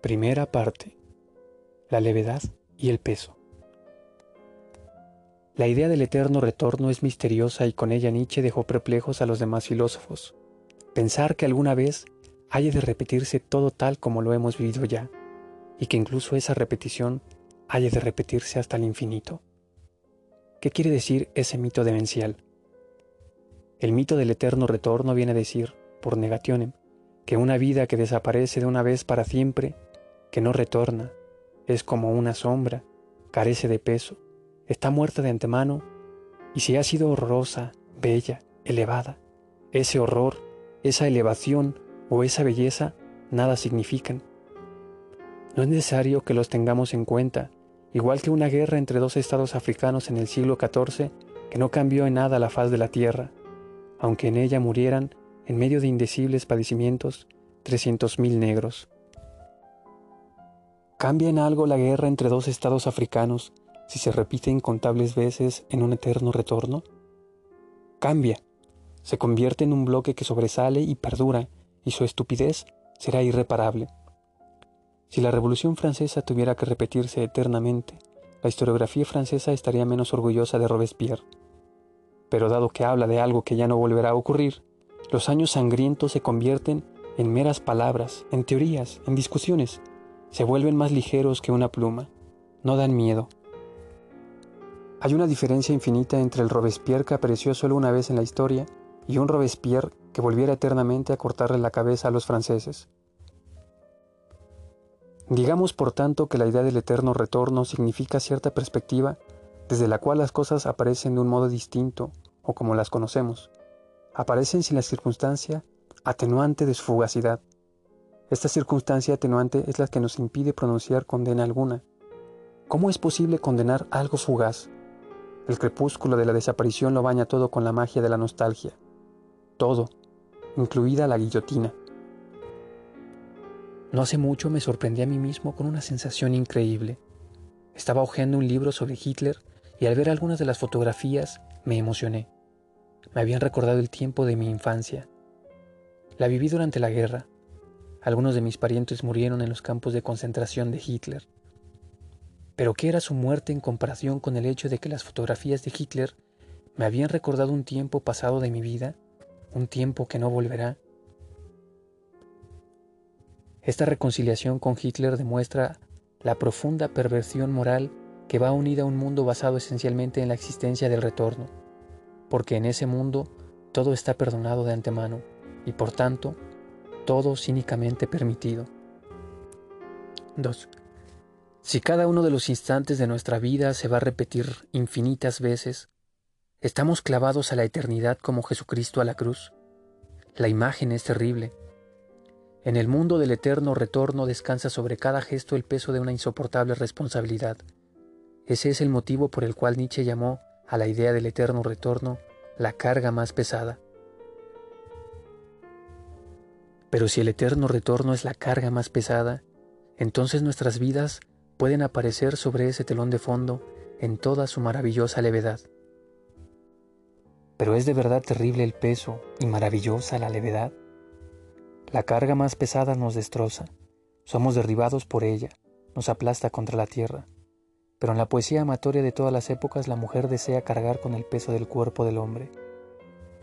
Primera parte. La levedad y el peso. La idea del eterno retorno es misteriosa y con ella Nietzsche dejó perplejos a los demás filósofos. Pensar que alguna vez haya de repetirse todo tal como lo hemos vivido ya, y que incluso esa repetición haya de repetirse hasta el infinito. ¿Qué quiere decir ese mito demencial? El mito del eterno retorno viene a decir, por negationem, que una vida que desaparece de una vez para siempre que no retorna, es como una sombra, carece de peso, está muerta de antemano, y si ha sido horrorosa, bella, elevada, ese horror, esa elevación o esa belleza nada significan. No es necesario que los tengamos en cuenta, igual que una guerra entre dos estados africanos en el siglo XIV que no cambió en nada la faz de la tierra, aunque en ella murieran, en medio de indecibles padecimientos, trescientos mil negros. ¿Cambia en algo la guerra entre dos estados africanos si se repite incontables veces en un eterno retorno? Cambia, se convierte en un bloque que sobresale y perdura, y su estupidez será irreparable. Si la Revolución Francesa tuviera que repetirse eternamente, la historiografía francesa estaría menos orgullosa de Robespierre. Pero dado que habla de algo que ya no volverá a ocurrir, los años sangrientos se convierten en meras palabras, en teorías, en discusiones, se vuelven más ligeros que una pluma, no dan miedo. Hay una diferencia infinita entre el Robespierre que apareció solo una vez en la historia y un Robespierre que volviera eternamente a cortarle la cabeza a los franceses. Digamos, por tanto, que la idea del eterno retorno significa cierta perspectiva desde la cual las cosas aparecen de un modo distinto o como las conocemos. Aparecen sin la circunstancia atenuante de su fugacidad, esta circunstancia atenuante es la que nos impide pronunciar condena alguna. ¿Cómo es posible condenar algo fugaz? El crepúsculo de la desaparición lo baña todo con la magia de la nostalgia. Todo, incluida la guillotina. No hace mucho me sorprendí a mí mismo con una sensación increíble. Estaba hojeando un libro sobre Hitler y al ver algunas de las fotografías me emocioné. Me habían recordado el tiempo de mi infancia. La viví durante la guerra, algunos de mis parientes murieron en los campos de concentración de Hitler. Pero ¿qué era su muerte en comparación con el hecho de que las fotografías de Hitler me habían recordado un tiempo pasado de mi vida, un tiempo que no volverá? Esta reconciliación con Hitler demuestra la profunda perversión moral que va unida a un mundo basado esencialmente en la existencia del retorno, porque en ese mundo todo está perdonado de antemano y por tanto todo cínicamente permitido. 2. Si cada uno de los instantes de nuestra vida se va a repetir infinitas veces, ¿estamos clavados a la eternidad como Jesucristo a la cruz? La imagen es terrible. En el mundo del eterno retorno descansa sobre cada gesto el peso de una insoportable responsabilidad. Ese es el motivo por el cual Nietzsche llamó a la idea del eterno retorno la carga más pesada. Pero si el eterno retorno es la carga más pesada, entonces nuestras vidas pueden aparecer sobre ese telón de fondo en toda su maravillosa levedad. Pero es de verdad terrible el peso y maravillosa la levedad. La carga más pesada nos destroza, somos derribados por ella, nos aplasta contra la tierra. Pero en la poesía amatoria de todas las épocas la mujer desea cargar con el peso del cuerpo del hombre.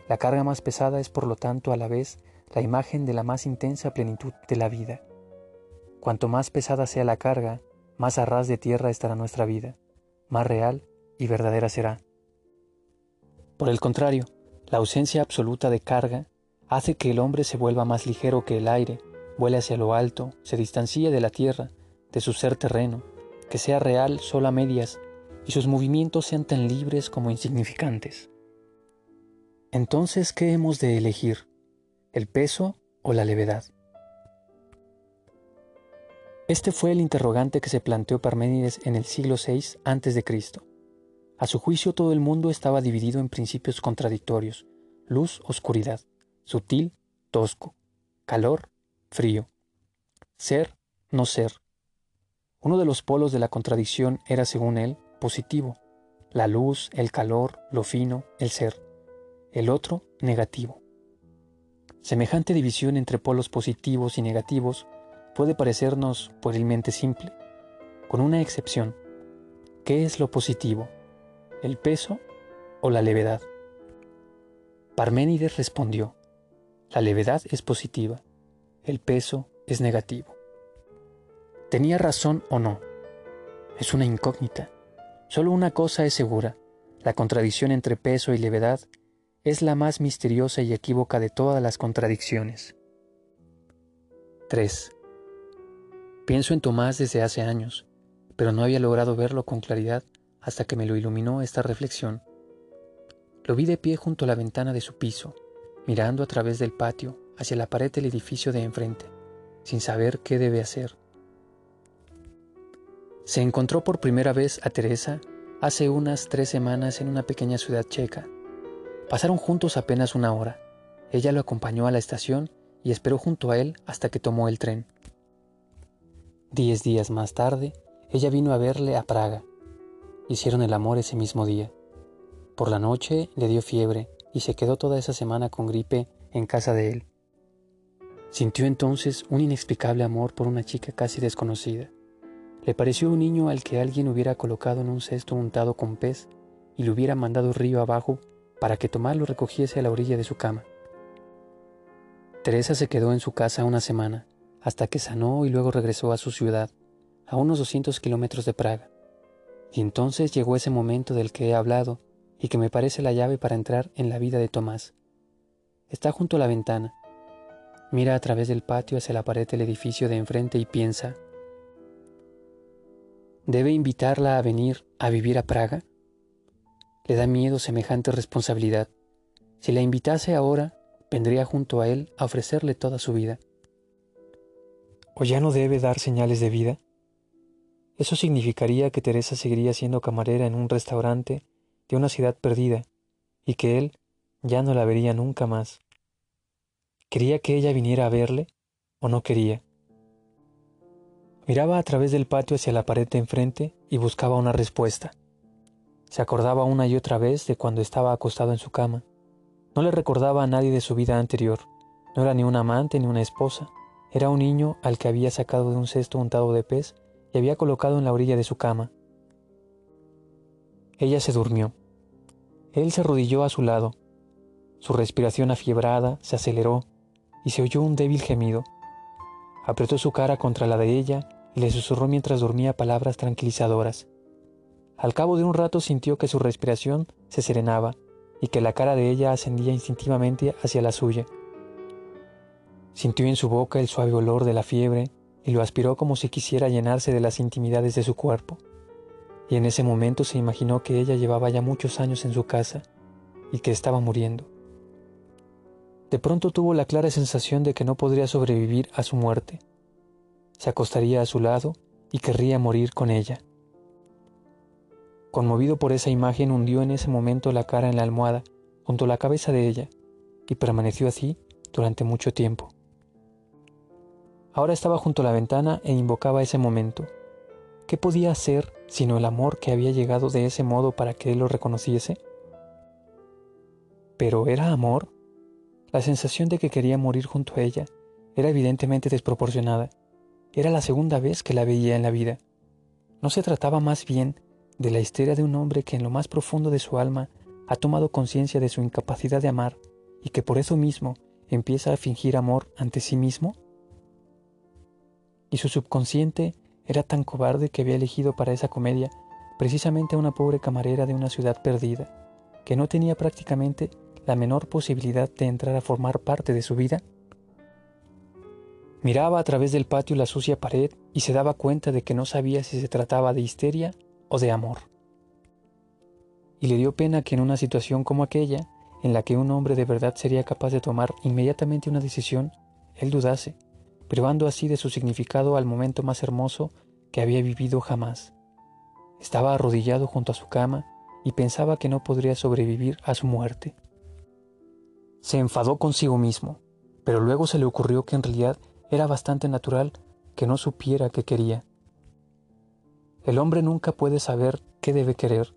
La carga más pesada es por lo tanto a la vez la imagen de la más intensa plenitud de la vida. Cuanto más pesada sea la carga, más a ras de tierra estará nuestra vida, más real y verdadera será. Por el contrario, la ausencia absoluta de carga hace que el hombre se vuelva más ligero que el aire, vuele hacia lo alto, se distancie de la tierra, de su ser terreno, que sea real solo a medias y sus movimientos sean tan libres como insignificantes. Entonces, ¿qué hemos de elegir? El peso o la levedad. Este fue el interrogante que se planteó Parménides en el siglo VI a.C. A su juicio todo el mundo estaba dividido en principios contradictorios, luz, oscuridad, sutil, tosco, calor, frío, ser, no ser. Uno de los polos de la contradicción era, según él, positivo, la luz, el calor, lo fino, el ser. El otro, negativo, Semejante división entre polos positivos y negativos puede parecernos puerilmente simple, con una excepción. ¿Qué es lo positivo? ¿El peso o la levedad? Parménides respondió, la levedad es positiva, el peso es negativo. ¿Tenía razón o no? Es una incógnita. Solo una cosa es segura, la contradicción entre peso y levedad es la más misteriosa y equívoca de todas las contradicciones. 3. Pienso en Tomás desde hace años, pero no había logrado verlo con claridad hasta que me lo iluminó esta reflexión. Lo vi de pie junto a la ventana de su piso, mirando a través del patio hacia la pared del edificio de enfrente, sin saber qué debe hacer. Se encontró por primera vez a Teresa hace unas tres semanas en una pequeña ciudad checa. Pasaron juntos apenas una hora. Ella lo acompañó a la estación y esperó junto a él hasta que tomó el tren. Diez días más tarde, ella vino a verle a Praga. Hicieron el amor ese mismo día. Por la noche le dio fiebre y se quedó toda esa semana con gripe en casa de él. Sintió entonces un inexplicable amor por una chica casi desconocida. Le pareció un niño al que alguien hubiera colocado en un cesto untado con pez y le hubiera mandado río abajo para que Tomás lo recogiese a la orilla de su cama. Teresa se quedó en su casa una semana, hasta que sanó y luego regresó a su ciudad, a unos 200 kilómetros de Praga. Y entonces llegó ese momento del que he hablado y que me parece la llave para entrar en la vida de Tomás. Está junto a la ventana, mira a través del patio hacia la pared del edificio de enfrente y piensa, ¿Debe invitarla a venir a vivir a Praga? Le da miedo semejante responsabilidad. Si la invitase ahora, vendría junto a él a ofrecerle toda su vida. ¿O ya no debe dar señales de vida? Eso significaría que Teresa seguiría siendo camarera en un restaurante de una ciudad perdida y que él ya no la vería nunca más. ¿Quería que ella viniera a verle o no quería? Miraba a través del patio hacia la pared de enfrente y buscaba una respuesta. Se acordaba una y otra vez de cuando estaba acostado en su cama. No le recordaba a nadie de su vida anterior. No era ni un amante ni una esposa. Era un niño al que había sacado de un cesto untado de pez y había colocado en la orilla de su cama. Ella se durmió. Él se arrodilló a su lado. Su respiración afiebrada se aceleró y se oyó un débil gemido. Apretó su cara contra la de ella y le susurró mientras dormía palabras tranquilizadoras. Al cabo de un rato sintió que su respiración se serenaba y que la cara de ella ascendía instintivamente hacia la suya. Sintió en su boca el suave olor de la fiebre y lo aspiró como si quisiera llenarse de las intimidades de su cuerpo. Y en ese momento se imaginó que ella llevaba ya muchos años en su casa y que estaba muriendo. De pronto tuvo la clara sensación de que no podría sobrevivir a su muerte se acostaría a su lado y querría morir con ella. Conmovido por esa imagen, hundió en ese momento la cara en la almohada junto a la cabeza de ella y permaneció así durante mucho tiempo. Ahora estaba junto a la ventana e invocaba ese momento. ¿Qué podía hacer sino el amor que había llegado de ese modo para que él lo reconociese? Pero ¿era amor? La sensación de que quería morir junto a ella era evidentemente desproporcionada era la segunda vez que la veía en la vida. ¿No se trataba más bien de la histeria de un hombre que en lo más profundo de su alma ha tomado conciencia de su incapacidad de amar y que por eso mismo empieza a fingir amor ante sí mismo? Y su subconsciente era tan cobarde que había elegido para esa comedia precisamente a una pobre camarera de una ciudad perdida, que no tenía prácticamente la menor posibilidad de entrar a formar parte de su vida? Miraba a través del patio la sucia pared y se daba cuenta de que no sabía si se trataba de histeria o de amor. Y le dio pena que en una situación como aquella, en la que un hombre de verdad sería capaz de tomar inmediatamente una decisión, él dudase, privando así de su significado al momento más hermoso que había vivido jamás. Estaba arrodillado junto a su cama y pensaba que no podría sobrevivir a su muerte. Se enfadó consigo mismo, pero luego se le ocurrió que en realidad era bastante natural que no supiera qué quería. El hombre nunca puede saber qué debe querer,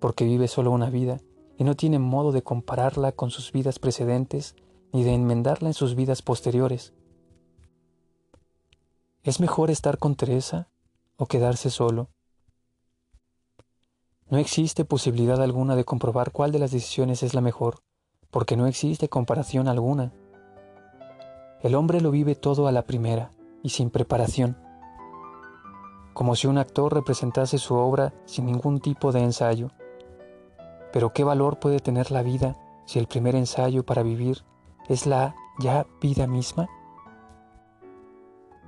porque vive solo una vida y no tiene modo de compararla con sus vidas precedentes ni de enmendarla en sus vidas posteriores. ¿Es mejor estar con Teresa o quedarse solo? No existe posibilidad alguna de comprobar cuál de las decisiones es la mejor, porque no existe comparación alguna. El hombre lo vive todo a la primera y sin preparación, como si un actor representase su obra sin ningún tipo de ensayo. Pero ¿qué valor puede tener la vida si el primer ensayo para vivir es la ya vida misma?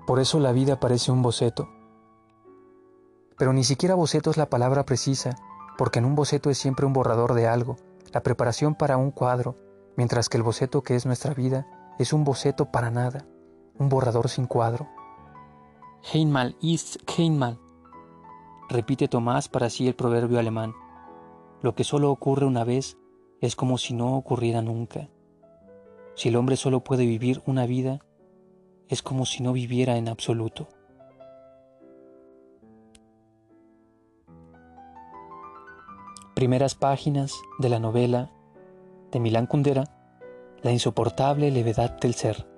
Por eso la vida parece un boceto. Pero ni siquiera boceto es la palabra precisa, porque en un boceto es siempre un borrador de algo, la preparación para un cuadro, mientras que el boceto que es nuestra vida es un boceto para nada, un borrador sin cuadro. Heinmal ist Heinmal, repite Tomás para sí el proverbio alemán. Lo que solo ocurre una vez es como si no ocurriera nunca. Si el hombre solo puede vivir una vida, es como si no viviera en absoluto. Primeras páginas de la novela de Milán Kundera, La insoportable levedad del ser.